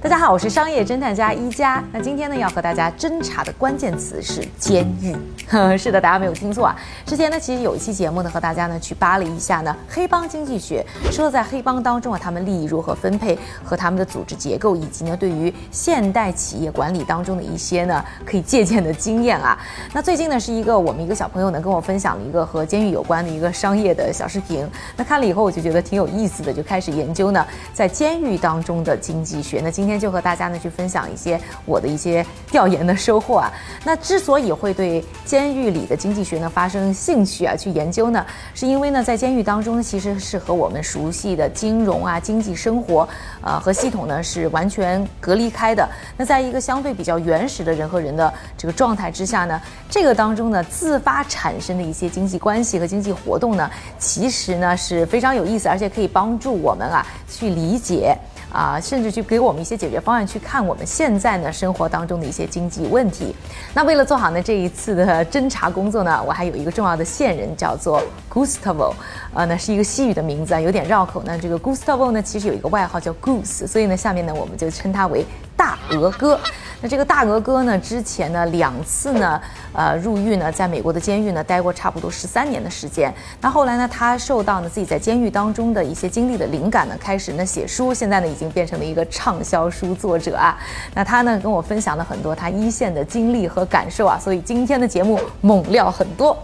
大家好，我是商业侦探家一加。那今天呢，要和大家侦查的关键词是监狱。是的，大家没有听错啊。之前呢，其实有一期节目呢，和大家呢去扒了一下呢黑帮经济学，说在黑帮当中啊，他们利益如何分配和他们的组织结构，以及呢对于现代企业管理当中的一些呢可以借鉴的经验啊。那最近呢，是一个我们一个小朋友呢跟我分享了一个和监狱有关的一个商业的小视频。那看了以后，我就觉得挺有意思的，就开始研究呢在监狱当中的经济学。那今今今天就和大家呢去分享一些我的一些调研的收获啊。那之所以会对监狱里的经济学呢发生兴趣啊，去研究呢，是因为呢在监狱当中其实是和我们熟悉的金融啊、经济生活呃和系统呢是完全隔离开的。那在一个相对比较原始的人和人的这个状态之下呢，这个当中呢自发产生的一些经济关系和经济活动呢，其实呢是非常有意思，而且可以帮助我们啊去理解。啊，甚至去给我们一些解决方案，去看我们现在呢生活当中的一些经济问题。那为了做好呢这一次的侦查工作呢，我还有一个重要的线人，叫做 Gustavo，呃，那是一个西语的名字啊，有点绕口。那这个 Gustavo 呢，其实有一个外号叫 Goose，所以呢，下面呢我们就称他为大鹅哥。那这个大鹅哥呢，之前呢两次呢，呃入狱呢，在美国的监狱呢待过差不多十三年的时间。那后来呢，他受到呢自己在监狱当中的一些经历的灵感呢，开始呢写书，现在呢已经变成了一个畅销书作者啊。那他呢跟我分享了很多他一线的经历和感受啊，所以今天的节目猛料很多。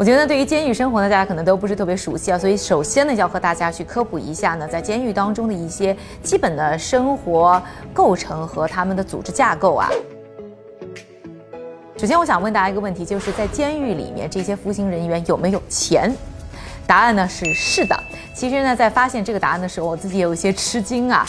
我觉得对于监狱生活呢，大家可能都不是特别熟悉啊，所以首先呢，要和大家去科普一下呢，在监狱当中的一些基本的生活构成和他们的组织架构啊。首先，我想问大家一个问题，就是在监狱里面，这些服刑人员有没有钱？答案呢是是的。其实呢，在发现这个答案的时候，我自己有一些吃惊啊。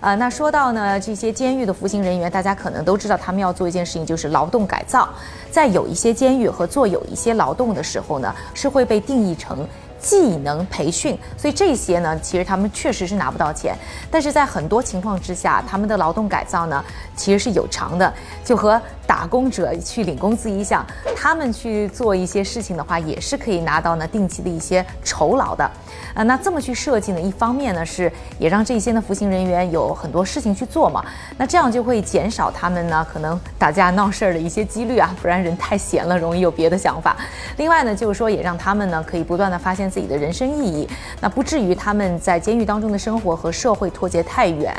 呃，那说到呢，这些监狱的服刑人员，大家可能都知道，他们要做一件事情，就是劳动改造。在有一些监狱和做有一些劳动的时候呢，是会被定义成技能培训。所以这些呢，其实他们确实是拿不到钱。但是在很多情况之下，他们的劳动改造呢，其实是有偿的，就和打工者去领工资一项。他们去做一些事情的话，也是可以拿到呢定期的一些酬劳的。啊，那这么去设计呢？一方面呢是也让这些呢服刑人员有很多事情去做嘛，那这样就会减少他们呢可能打架闹事儿的一些几率啊，不然人太闲了容易有别的想法。另外呢就是说也让他们呢可以不断的发现自己的人生意义，那不至于他们在监狱当中的生活和社会脱节太远。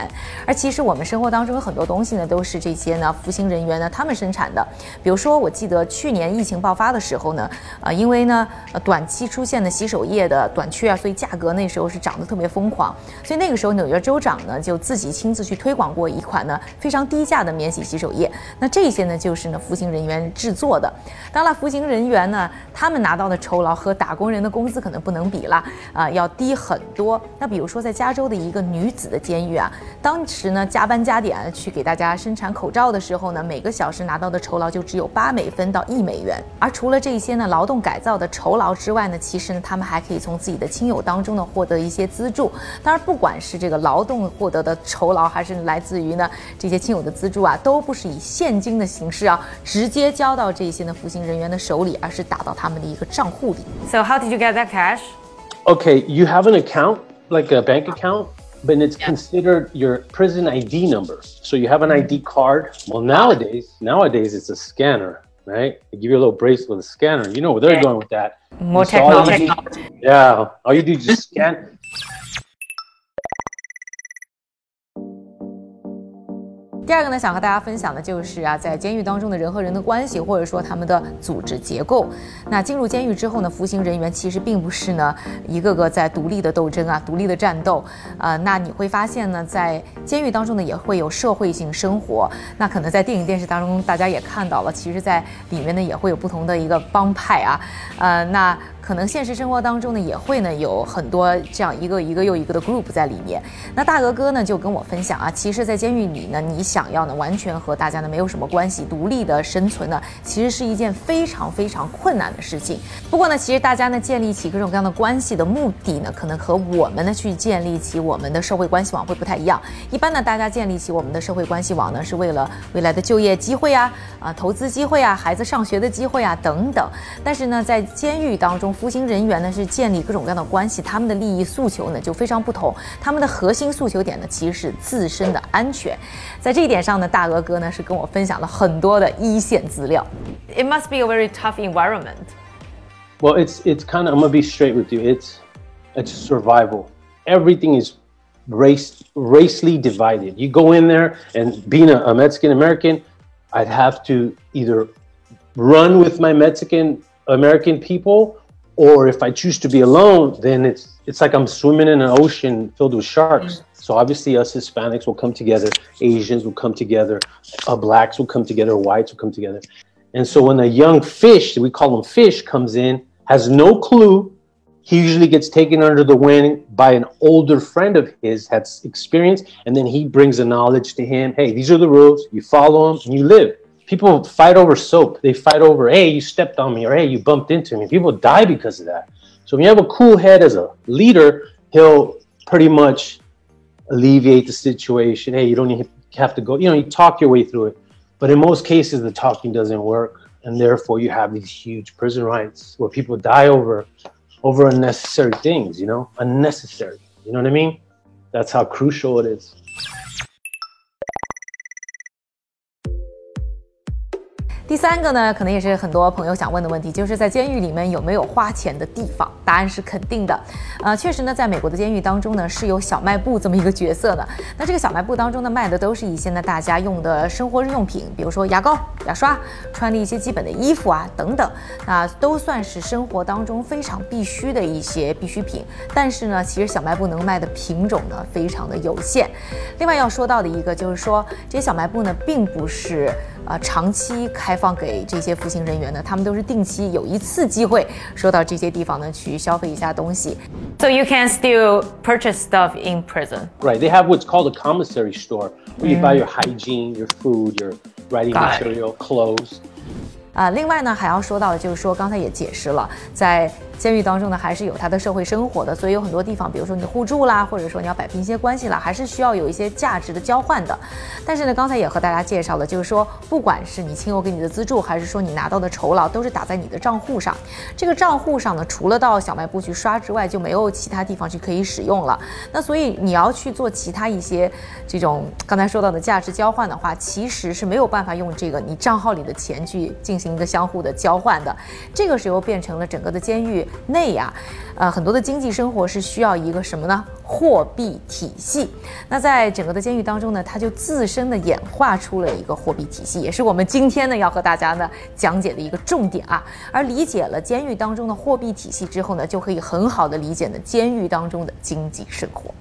而其实我们生活当中有很多东西呢都是这些呢服刑人员呢他们生产的，比如说我记得去年疫情爆发的时候呢，呃因为呢呃短期出现的洗手液的短缺啊，所以价格那时候是涨得特别疯狂，所以那个时候纽约州长呢就自己亲自去推广过一款呢非常低价的免洗洗手液。那这些呢就是呢服刑人员制作的。当然，服刑人员呢他们拿到的酬劳和打工人的工资可能不能比了啊，要低很多。那比如说在加州的一个女子的监狱啊，当时呢加班加点去给大家生产口罩的时候呢，每个小时拿到的酬劳就只有八美分到一美元。而除了这些呢劳动改造的酬劳之外呢，其实呢他们还可以从自己的亲友当当中呢获得一些资助，当然不管是这个劳动获得的酬劳，还是来自于呢这些亲友的资助啊，都不是以现金的形式啊直接交到这些呢服刑人员的手里，而是打到他们的一个账户里。So how did you get that cash? Okay, you have an account like a bank account. But it's considered your prison ID number. So you have an ID mm-hmm. card. Well, nowadays, nowadays it's a scanner. right? They give you a little bracelet with a scanner. You know where they're going with that. More technology. yeah. All you do is just scan. 第二个呢，想和大家分享的就是啊，在监狱当中的人和人的关系，或者说他们的组织结构。那进入监狱之后呢，服刑人员其实并不是呢一个个在独立的斗争啊，独立的战斗。呃，那你会发现呢，在监狱当中呢，也会有社会性生活。那可能在电影电视当中，大家也看到了，其实在里面呢，也会有不同的一个帮派啊。呃，那。可能现实生活当中呢也会呢有很多这样一个一个又一个的 group 在里面。那大鹅哥呢就跟我分享啊，其实，在监狱里呢，你想要呢完全和大家呢没有什么关系，独立的生存呢，其实是一件非常非常困难的事情。不过呢，其实大家呢建立起各种各样的关系的目的呢，可能和我们呢去建立起我们的社会关系网会不太一样。一般呢，大家建立起我们的社会关系网呢，是为了未来的就业机会啊，啊，投资机会啊，孩子上学的机会啊等等。但是呢，在监狱当中，服刑人员呢是建立各种各样的关系，他们的利益诉求呢就非常不同。他们的核心诉求点呢，其实是自身的安全。在这一点上呢，大鹅哥呢是跟我分享了很多的一线资料。It must be a very tough environment. Well, it's it's kind of I'm gonna be straight with you. It's it's survival. Everything is race racially divided. You go in there and being a, a Mexican American, I'd have to either run with my Mexican American people, or if I choose to be alone, then it's it's like I'm swimming in an ocean filled with sharks. Mm. So obviously, us Hispanics will come together, Asians will come together, uh, blacks will come together, whites will come together. And so when a young fish, we call them fish, comes in, has no clue, he usually gets taken under the wing by an older friend of his, has experience, and then he brings the knowledge to him. Hey, these are the rules. You follow them, and you live. People fight over soap. They fight over, hey, you stepped on me, or hey, you bumped into me. People die because of that. So when you have a cool head as a leader, he'll pretty much alleviate the situation. Hey, you don't have to go. You know, you talk your way through it. But in most cases, the talking doesn't work, and therefore you have these huge prison riots where people die over over unnecessary things. You know, unnecessary. You know what I mean? That's how crucial it is. 第三个呢，可能也是很多朋友想问的问题，就是在监狱里面有没有花钱的地方？答案是肯定的。呃，确实呢，在美国的监狱当中呢，是有小卖部这么一个角色的。那这个小卖部当中呢，卖的都是一些呢大家用的生活日用品，比如说牙膏、牙刷，穿的一些基本的衣服啊等等，那都算是生活当中非常必须的一些必需品。但是呢，其实小卖部能卖的品种呢非常的有限。另外要说到的一个就是说，这些小卖部呢，并不是。啊，长期开放给这些服刑人员呢，他们都是定期有一次机会说到这些地方呢去消费一下东西。So you can still purchase stuff in prison. Right. They have what's called a commissary store where you buy your hygiene, your food, your writing material, clothes. 啊，另外呢，还要说到的就是说，刚才也解释了，在监狱当中呢，还是有他的社会生活的，所以有很多地方，比如说你互助啦，或者说你要摆平一些关系啦，还是需要有一些价值的交换的。但是呢，刚才也和大家介绍了，就是说，不管是你亲友给你的资助，还是说你拿到的酬劳，都是打在你的账户上。这个账户上呢，除了到小卖部去刷之外，就没有其他地方去可以使用了。那所以你要去做其他一些这种刚才说到的价值交换的话，其实是没有办法用这个你账号里的钱去进行。一个相互的交换的，这个时候变成了整个的监狱内啊，呃，很多的经济生活是需要一个什么呢？货币体系。那在整个的监狱当中呢，它就自身的演化出了一个货币体系，也是我们今天呢要和大家呢讲解的一个重点啊。而理解了监狱当中的货币体系之后呢，就可以很好的理解呢监狱当中的经济生活。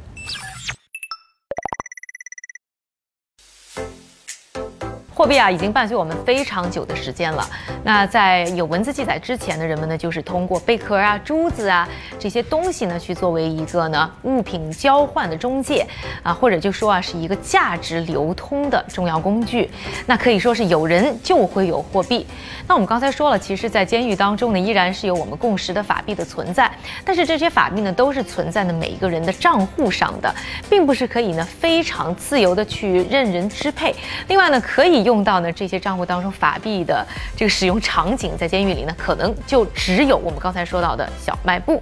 货币啊，已经伴随我们非常久的时间了。那在有文字记载之前的人们呢，就是通过贝壳啊、珠子啊这些东西呢，去作为一个呢物品交换的中介啊，或者就说啊，是一个价值流通的重要工具。那可以说是有人就会有货币。那我们刚才说了，其实，在监狱当中呢，依然是有我们共识的法币的存在。但是这些法币呢，都是存在的每一个人的账户上的，并不是可以呢非常自由的去任人支配。另外呢，可以。用到呢这些账户当中法币的这个使用场景，在监狱里呢，可能就只有我们刚才说到的小卖部。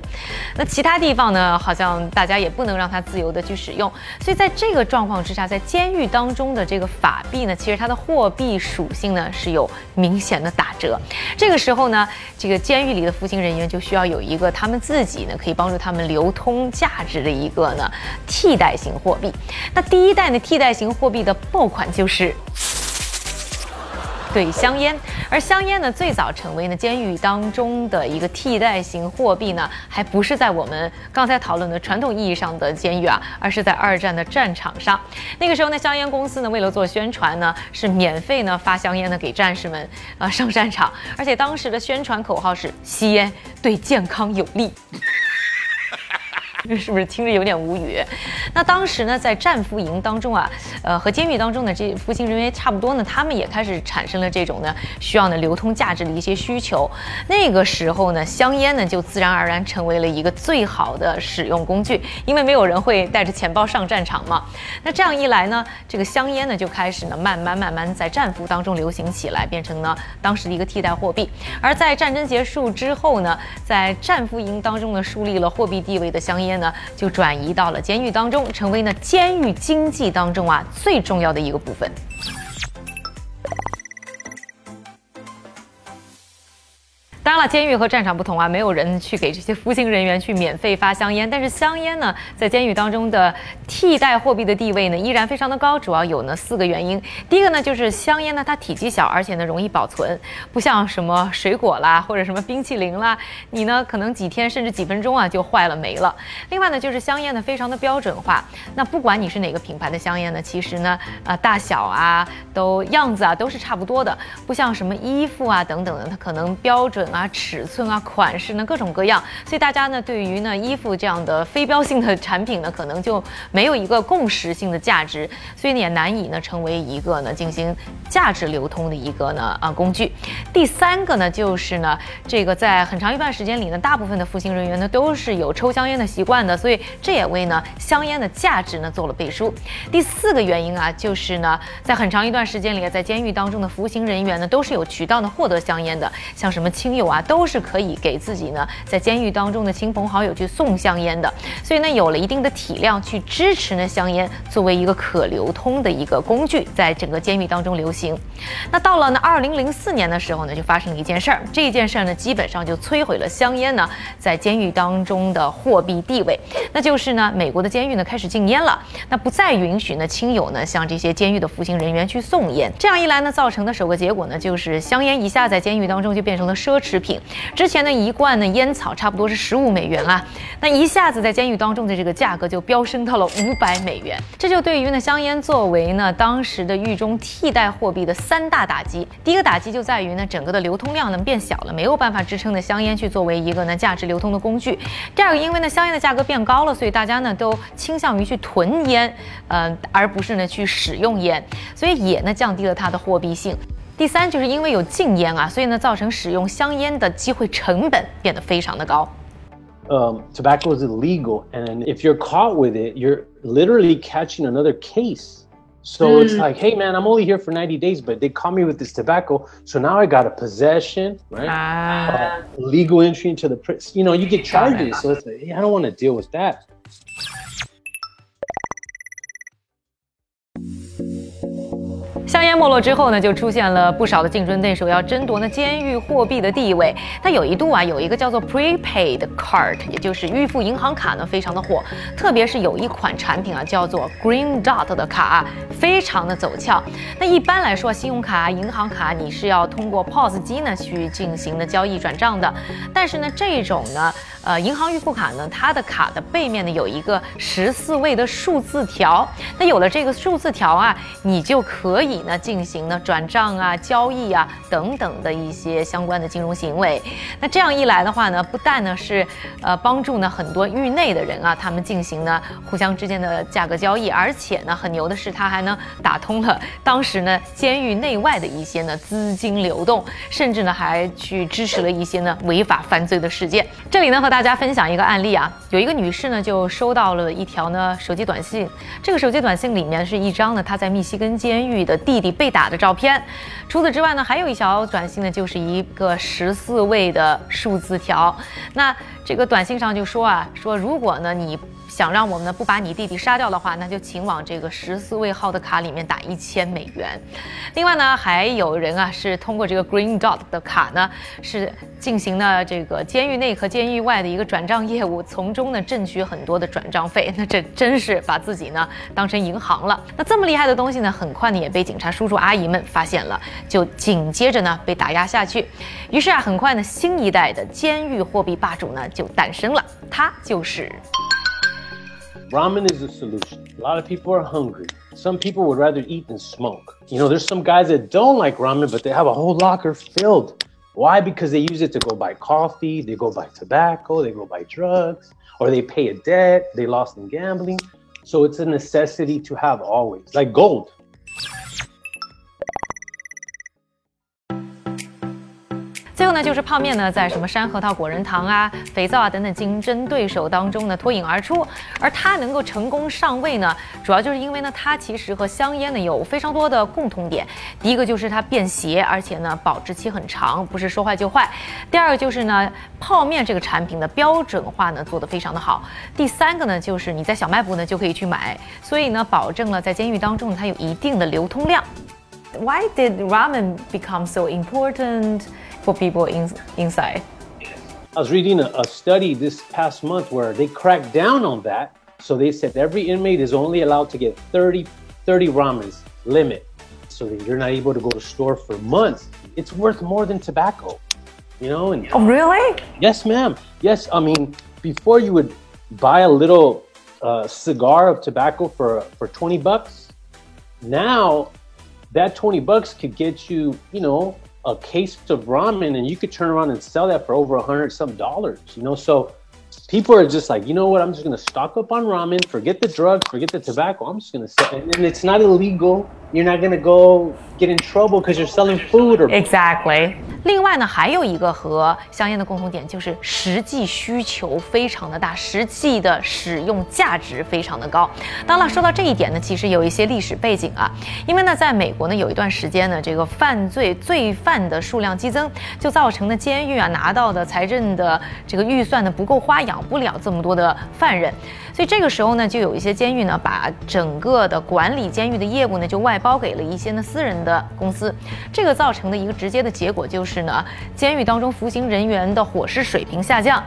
那其他地方呢，好像大家也不能让它自由的去使用。所以在这个状况之下，在监狱当中的这个法币呢，其实它的货币属性呢是有明显的打折。这个时候呢，这个监狱里的服刑人员就需要有一个他们自己呢可以帮助他们流通价值的一个呢替代型货币。那第一代呢替代型货币的爆款就是。对香烟。而香烟呢，最早成为呢监狱当中的一个替代型货币呢，还不是在我们刚才讨论的传统意义上的监狱啊，而是在二战的战场上。那个时候呢，香烟公司呢，为了做宣传呢，是免费呢发香烟呢给战士们啊上战场，而且当时的宣传口号是吸烟对健康有利。是不是听着有点无语？那当时呢，在战俘营当中啊，呃，和监狱当中的这服刑人员差不多呢，他们也开始产生了这种呢需要呢流通价值的一些需求。那个时候呢，香烟呢就自然而然成为了一个最好的使用工具，因为没有人会带着钱包上战场嘛。那这样一来呢，这个香烟呢就开始呢慢慢慢慢在战俘当中流行起来，变成呢当时的一个替代货币。而在战争结束之后呢，在战俘营当中呢树立了货币地位的香烟。呢，就转移到了监狱当中，成为呢监狱经济当中啊最重要的一个部分。当然了，监狱和战场不同啊，没有人去给这些服刑人员去免费发香烟。但是香烟呢，在监狱当中的替代货币的地位呢，依然非常的高。主要有呢四个原因。第一个呢，就是香烟呢，它体积小，而且呢容易保存，不像什么水果啦或者什么冰淇淋啦，你呢可能几天甚至几分钟啊就坏了没了。另外呢，就是香烟呢非常的标准化。那不管你是哪个品牌的香烟呢，其实呢，呃，大小啊，都样子啊都是差不多的，不像什么衣服啊等等的，它可能标准。啊，尺寸啊，款式呢，各种各样，所以大家呢，对于呢衣服这样的非标性的产品呢，可能就没有一个共识性的价值，所以呢也难以呢成为一个呢进行价值流通的一个呢啊工具。第三个呢，就是呢这个在很长一段时间里呢，大部分的服刑人员呢都是有抽香烟的习惯的，所以这也为呢香烟的价值呢做了背书。第四个原因啊，就是呢在很长一段时间里，在监狱当中的服刑人员呢都是有渠道呢获得香烟的，像什么亲友。啊，都是可以给自己呢，在监狱当中的亲朋好友去送香烟的，所以呢，有了一定的体量去支持呢香烟作为一个可流通的一个工具，在整个监狱当中流行。那到了呢二零零四年的时候呢，就发生了一件事儿，这件事儿呢，基本上就摧毁了香烟呢在监狱当中的货币地位，那就是呢，美国的监狱呢开始禁烟了，那不再允许呢亲友呢向这些监狱的服刑人员去送烟，这样一来呢，造成的首个结果呢，就是香烟一下在监狱当中就变成了奢侈。食品之前的一罐呢烟草差不多是十五美元啊，那一下子在监狱当中的这个价格就飙升到了五百美元，这就对于呢香烟作为呢当时的狱中替代货币的三大打击。第一个打击就在于呢整个的流通量呢变小了，没有办法支撑的香烟去作为一个呢价值流通的工具。第二个，因为呢香烟的价格变高了，所以大家呢都倾向于去囤烟，呃，而不是呢去使用烟，所以也呢降低了它的货币性。第三，就是因为有禁烟啊，所以呢，造成使用香烟的机会成本变得非常的高。Um, tobacco is illegal, and if you're caught with it, you're literally catching another case. So mm. it's like, hey man, I'm only here for 90 days, but they caught me with this tobacco, so now I got a possession, right? Ah. Uh, legal entry into the, you know, you get charges. So it's like, hey, I don't want to deal with that. 香烟没落之后呢，就出现了不少的竞争对手要争夺呢监狱货币的地位。那有一度啊，有一个叫做 prepaid card，也就是预付银行卡呢，非常的火。特别是有一款产品啊，叫做 Green Dot 的卡，非常的走俏。那一般来说，信用卡、银行卡你是要通过 POS 机呢去进行的交易转账的。但是呢，这种呢，呃，银行预付卡呢，它的卡的背面呢有一个十四位的数字条。那有了这个数字条啊，你就可以。呢进行呢转账啊、交易啊等等的一些相关的金融行为。那这样一来的话呢，不但呢是呃帮助呢很多狱内的人啊，他们进行呢互相之间的价格交易，而且呢很牛的是，它还能打通了当时呢监狱内外的一些呢资金流动，甚至呢还去支持了一些呢违法犯罪的事件。这里呢和大大家分享一个案例啊，有一个女士呢就收到了一条呢手机短信，这个手机短信里面是一张呢她在密西根监狱的。弟弟被打的照片，除此之外呢，还有一条短信呢，就是一个十四位的数字条。那这个短信上就说啊，说如果呢你想让我们呢不把你弟弟杀掉的话，那就请往这个十四位号的卡里面打一千美元。另外呢，还有人啊是通过这个 Green Dot 的卡呢，是进行了这个监狱内和监狱外的一个转账业务，从中呢挣取很多的转账费。那这真是把自己呢当成银行了。那这么厉害的东西呢，很快呢也被警察叔叔阿姨们发现了，就紧接着呢被打压下去。于是啊，很快呢新一代的监狱货币霸主呢就诞生了，他就是。Ramen is a solution. A lot of people are hungry. Some people would rather eat than smoke. You know, there's some guys that don't like ramen, but they have a whole locker filled. Why? Because they use it to go buy coffee, they go buy tobacco, they go buy drugs, or they pay a debt they lost in gambling. So it's a necessity to have always, like gold. 最后呢，就是泡面呢，在什么山核桃果仁糖啊、肥皂啊等等竞争对手当中呢脱颖而出，而它能够成功上位呢，主要就是因为呢，它其实和香烟呢有非常多的共同点。第一个就是它便携，而且呢保质期很长，不是说坏就坏。第二个就是呢，泡面这个产品的标准化呢做得非常的好。第三个呢，就是你在小卖部呢就可以去买，所以呢，保证了在监狱当中它有一定的流通量。Why did ramen become so important? For people in, inside. I was reading a, a study this past month where they cracked down on that. So they said every inmate is only allowed to get 30, 30 ramens limit. So that you're not able to go to store for months. It's worth more than tobacco, you know? And oh, really? Yes, ma'am. Yes, I mean, before you would buy a little uh, cigar of tobacco for for 20 bucks. Now, that 20 bucks could get you, you know, a case of ramen and you could turn around and sell that for over a hundred some dollars, you know? So people are just like, you know what? I'm just going to stock up on ramen, forget the drugs, forget the tobacco. I'm just going to sell And it's not illegal. You're not gonna go get in trouble because you're selling food or. Exactly. 另外呢，还有一个和香烟的共同点就是实际需求非常的大，实际的使用价值非常的高。当然，说到这一点呢，其实有一些历史背景啊，因为呢，在美国呢，有一段时间呢，这个犯罪罪犯的数量激增，就造成的监狱啊拿到的财政的这个预算呢不够花，养不了这么多的犯人，所以这个时候呢，就有一些监狱呢，把整个的管理监狱的业务呢，就外包给了一些呢私人的公司，这个造成的一个直接的结果就是。呢，监狱当中服刑人员的伙食水平下降。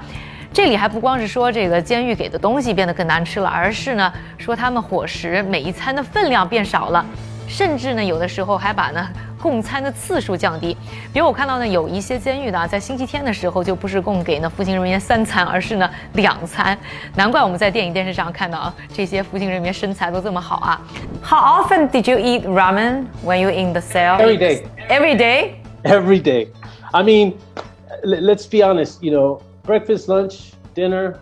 这里还不光是说这个监狱给的东西变得更难吃了，而是呢说他们伙食每一餐的分量变少了，甚至呢有的时候还把呢供餐的次数降低。比如我看到呢有一些监狱的啊，在星期天的时候就不是供给呢服刑人员三餐，而是呢两餐。难怪我们在电影电视上看到这些服刑人员身材都这么好啊。How often did you eat ramen when you in the cell? Every day. Every day. Every day. I mean, let's be honest, you know, breakfast, lunch, dinner,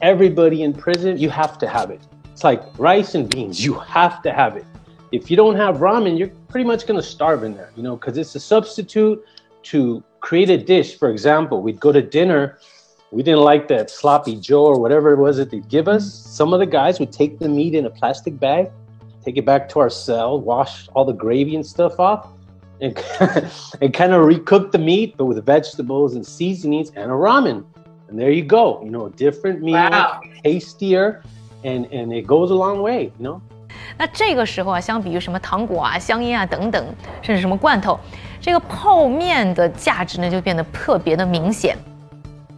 everybody in prison, you have to have it. It's like rice and beans, you have to have it. If you don't have ramen, you're pretty much going to starve in there, you know, because it's a substitute to create a dish. For example, we'd go to dinner, we didn't like that sloppy Joe or whatever it was that they'd give us. Some of the guys would take the meat in a plastic bag, take it back to our cell, wash all the gravy and stuff off, and, and kind of recook the meat, but with vegetables and seasonings and a ramen. And there you go. You know, different meal, wow. tastier, and and it goes a long way. You know. 那这个时候啊，相比于什么糖果啊、香烟啊等等，甚至什么罐头，这个泡面的价值呢就变得特别的明显，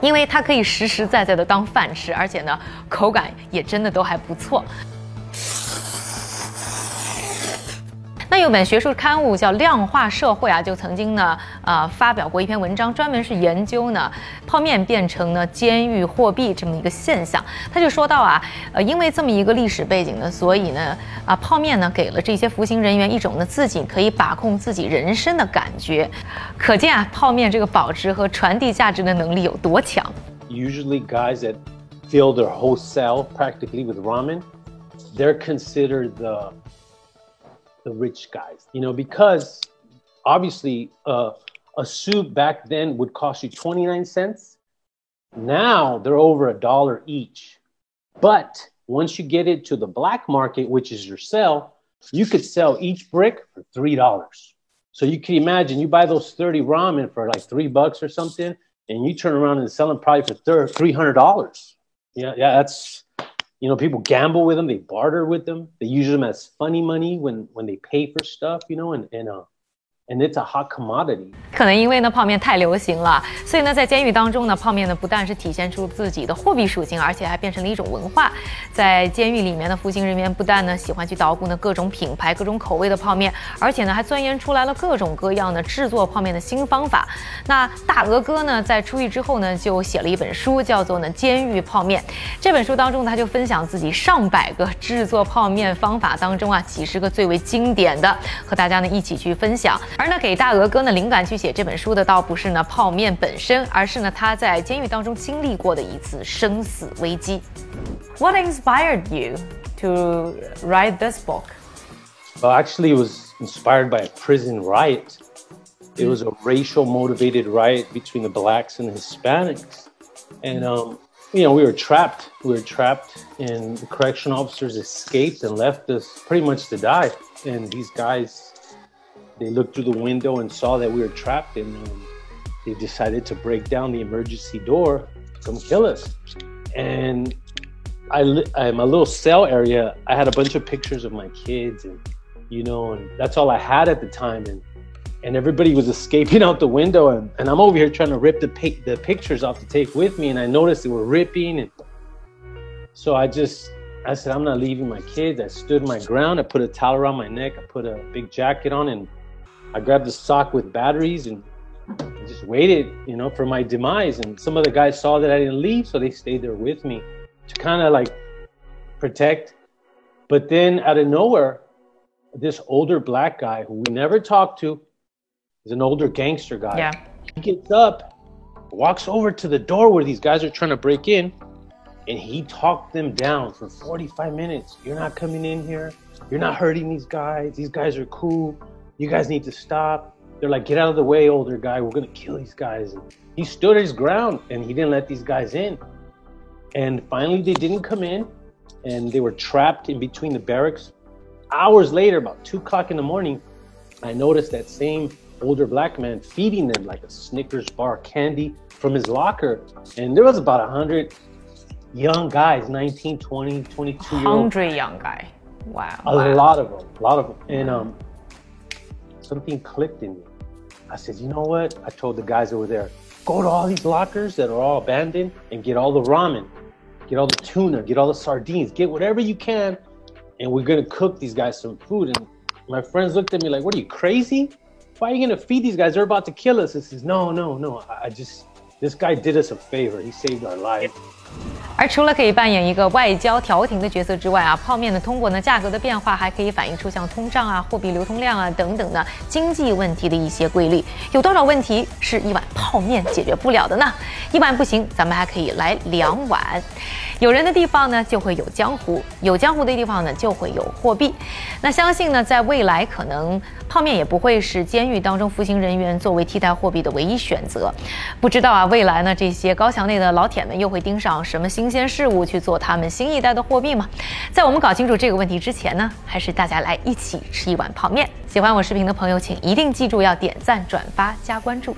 因为它可以实实在在的当饭吃，而且呢口感也真的都还不错。那有本学术刊物叫《量化社会》啊，就曾经呢，呃，发表过一篇文章，专门是研究呢泡面变成呢监狱货币这么一个现象。他就说到啊，呃，因为这么一个历史背景呢，所以呢，啊，泡面呢给了这些服刑人员一种呢自己可以把控自己人生的感觉。可见啊，泡面这个保值和传递价值的能力有多强。Usually, guys that fill their whole cell practically with ramen, they're considered the the rich guys, you know, because obviously uh, a suit back then would cost you 29 cents. Now they're over a dollar each. But once you get it to the black market, which is your sell, you could sell each brick for $3. So you can imagine you buy those 30 ramen for like three bucks or something. and you turn around and sell them probably for three hundred dollars. Yeah, yeah, that's you know people gamble with them, they barter with them, they use them as funny money when when they pay for stuff, you know, and and uh, 可能因为呢泡面太流行了，所以呢在监狱当中呢，泡面呢不但是体现出自己的货币属性，而且还变成了一种文化。在监狱里面的服刑人员不但呢喜欢去捣鼓呢各种品牌、各种口味的泡面，而且呢还钻研出来了各种各样的制作泡面的新方法。那大鹅哥呢在出狱之后呢就写了一本书，叫做呢《监狱泡面》。这本书当中呢他就分享自己上百个制作泡面方法当中啊几十个最为经典的，和大家呢一起去分享。而呢，给大鹅哥呢灵感去写这本书的，倒不是呢泡面本身，而是呢他在监狱当中经历过的一次生死危机。What inspired you to write this book? Well, actually, it was inspired by a prison riot. It was a racial motivated riot between the blacks and the Hispanics. And, um, you know, we were trapped. We were trapped, and the correction officers escaped and left us pretty much to die. And these guys they looked through the window and saw that we were trapped, and um, they decided to break down the emergency door come kill us. And I, I, my little cell area, I had a bunch of pictures of my kids, and you know, and that's all I had at the time, and and everybody was escaping out the window, and, and I'm over here trying to rip the the pictures off to take with me, and I noticed they were ripping, and so I just I said, I'm not leaving my kids. I stood my ground. I put a towel around my neck. I put a big jacket on, and I grabbed the sock with batteries and just waited, you know, for my demise. And some of the guys saw that I didn't leave, so they stayed there with me to kind of like protect. But then out of nowhere, this older black guy who we never talked to, is an older gangster guy. Yeah. He gets up, walks over to the door where these guys are trying to break in, and he talked them down for 45 minutes. You're not coming in here. You're not hurting these guys. These guys are cool you guys need to stop. They're like, get out of the way, older guy. We're gonna kill these guys. And he stood his ground and he didn't let these guys in. And finally, they didn't come in, and they were trapped in between the barracks. Hours later, about two o'clock in the morning, I noticed that same older black man feeding them like a Snickers bar candy from his locker. And there was about a hundred young guys, 19, 20, 22 year old. Hungry young guy. Wow. A wow. lot of them, a lot of them. And um, something clicked in me. I said, you know what? I told the guys over there, go to all these lockers that are all abandoned and get all the ramen, get all the tuna, get all the sardines, get whatever you can. And we're gonna cook these guys some food. And my friends looked at me like, what are you crazy? Why are you gonna feed these guys? They're about to kill us. I says, no, no, no. I just, this guy did us a favor. He saved our life. 而除了可以扮演一个外交调停的角色之外啊，泡面呢通过呢价格的变化，还可以反映出像通胀啊、货币流通量啊等等的经济问题的一些规律。有多少问题是一碗泡面解决不了的呢？一碗不行，咱们还可以来两碗。有人的地方呢，就会有江湖；有江湖的地方呢，就会有货币。那相信呢，在未来可能泡面也不会是监狱当中服刑人员作为替代货币的唯一选择。不知道啊，未来呢，这些高墙内的老铁们又会盯上什么新鲜事物去做他们新一代的货币吗？在我们搞清楚这个问题之前呢，还是大家来一起吃一碗泡面。喜欢我视频的朋友，请一定记住要点赞、转发、加关注。